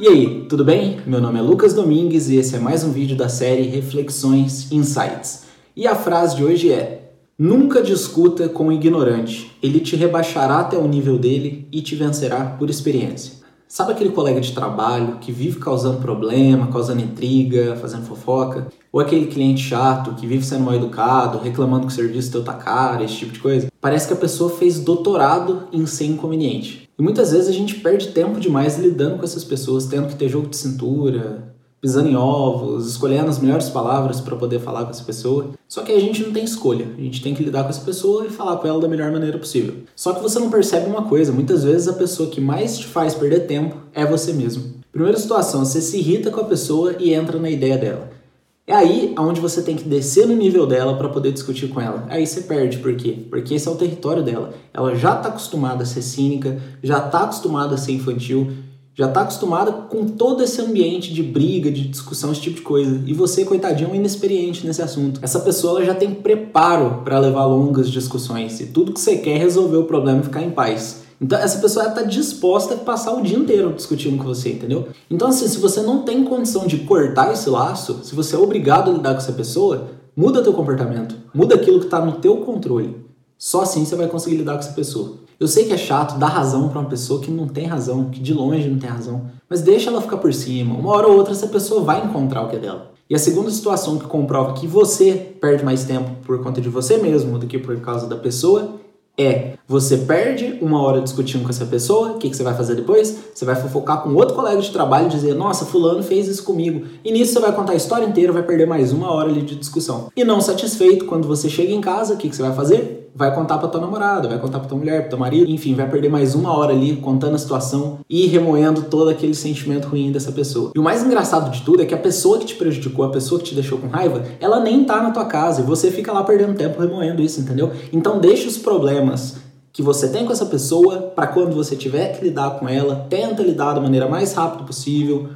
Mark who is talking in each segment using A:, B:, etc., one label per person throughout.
A: E aí, tudo bem? Meu nome é Lucas Domingues e esse é mais um vídeo da série Reflexões Insights. E a frase de hoje é: Nunca discuta com o ignorante, ele te rebaixará até o nível dele e te vencerá por experiência. Sabe aquele colega de trabalho que vive causando problema, causando intriga, fazendo fofoca? Ou aquele cliente chato que vive sendo mal educado, reclamando que o serviço teu tá caro, esse tipo de coisa? Parece que a pessoa fez doutorado em ser inconveniente. E muitas vezes a gente perde tempo demais lidando com essas pessoas, tendo que ter jogo de cintura, pisando em ovos, escolhendo as melhores palavras para poder falar com essa pessoa. Só que a gente não tem escolha. A gente tem que lidar com essa pessoa e falar com ela da melhor maneira possível. Só que você não percebe uma coisa, muitas vezes a pessoa que mais te faz perder tempo é você mesmo. Primeira situação, você se irrita com a pessoa e entra na ideia dela. É aí onde você tem que descer no nível dela para poder discutir com ela. Aí você perde, por quê? Porque esse é o território dela. Ela já está acostumada a ser cínica, já está acostumada a ser infantil, já está acostumada com todo esse ambiente de briga, de discussão, esse tipo de coisa. E você, coitadinho, é inexperiente nesse assunto. Essa pessoa já tem preparo para levar longas discussões e tudo que você quer é resolver o problema e ficar em paz. Então essa pessoa está disposta a passar o dia inteiro discutindo com você, entendeu? Então assim, se você não tem condição de cortar esse laço, se você é obrigado a lidar com essa pessoa, muda teu comportamento, muda aquilo que está no teu controle. Só assim você vai conseguir lidar com essa pessoa. Eu sei que é chato dar razão para uma pessoa que não tem razão, que de longe não tem razão, mas deixa ela ficar por cima. Uma hora ou outra essa pessoa vai encontrar o que é dela. E a segunda situação que comprova que você perde mais tempo por conta de você mesmo do que por causa da pessoa é você perde uma hora discutindo com essa pessoa, o que, que você vai fazer depois? Você vai fofocar com outro colega de trabalho e dizer, nossa, fulano fez isso comigo. E nisso você vai contar a história inteira, vai perder mais uma hora ali de discussão. E não satisfeito, quando você chega em casa, o que, que você vai fazer? Vai contar pra tua namorada, vai contar pra tua mulher, pro teu marido, enfim, vai perder mais uma hora ali contando a situação e remoendo todo aquele sentimento ruim dessa pessoa. E o mais engraçado de tudo é que a pessoa que te prejudicou, a pessoa que te deixou com raiva, ela nem tá na tua casa e você fica lá perdendo tempo remoendo isso, entendeu? Então deixa os problemas que você tem com essa pessoa para quando você tiver que lidar com ela, tenta lidar da maneira mais rápida possível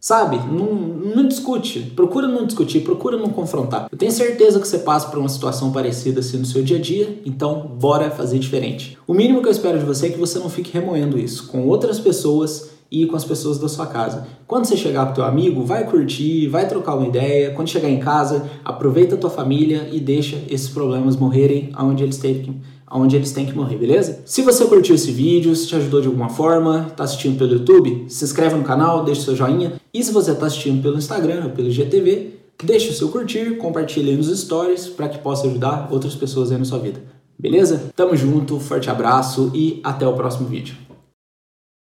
A: Sabe? Não, não discute. Procura não discutir, procura não confrontar. Eu tenho certeza que você passa por uma situação parecida assim no seu dia a dia, então bora fazer diferente. O mínimo que eu espero de você é que você não fique remoendo isso com outras pessoas e com as pessoas da sua casa. Quando você chegar com teu amigo, vai curtir, vai trocar uma ideia. Quando chegar em casa, aproveita a tua família e deixa esses problemas morrerem aonde eles têm que onde eles têm que morrer, beleza? Se você curtiu esse vídeo, se te ajudou de alguma forma, está assistindo pelo YouTube, se inscreve no canal, deixa seu joinha. E se você está assistindo pelo Instagram ou pelo GTV, deixa o seu curtir, compartilhe aí nos stories para que possa ajudar outras pessoas aí na sua vida. Beleza? Tamo junto, forte abraço e até o próximo vídeo.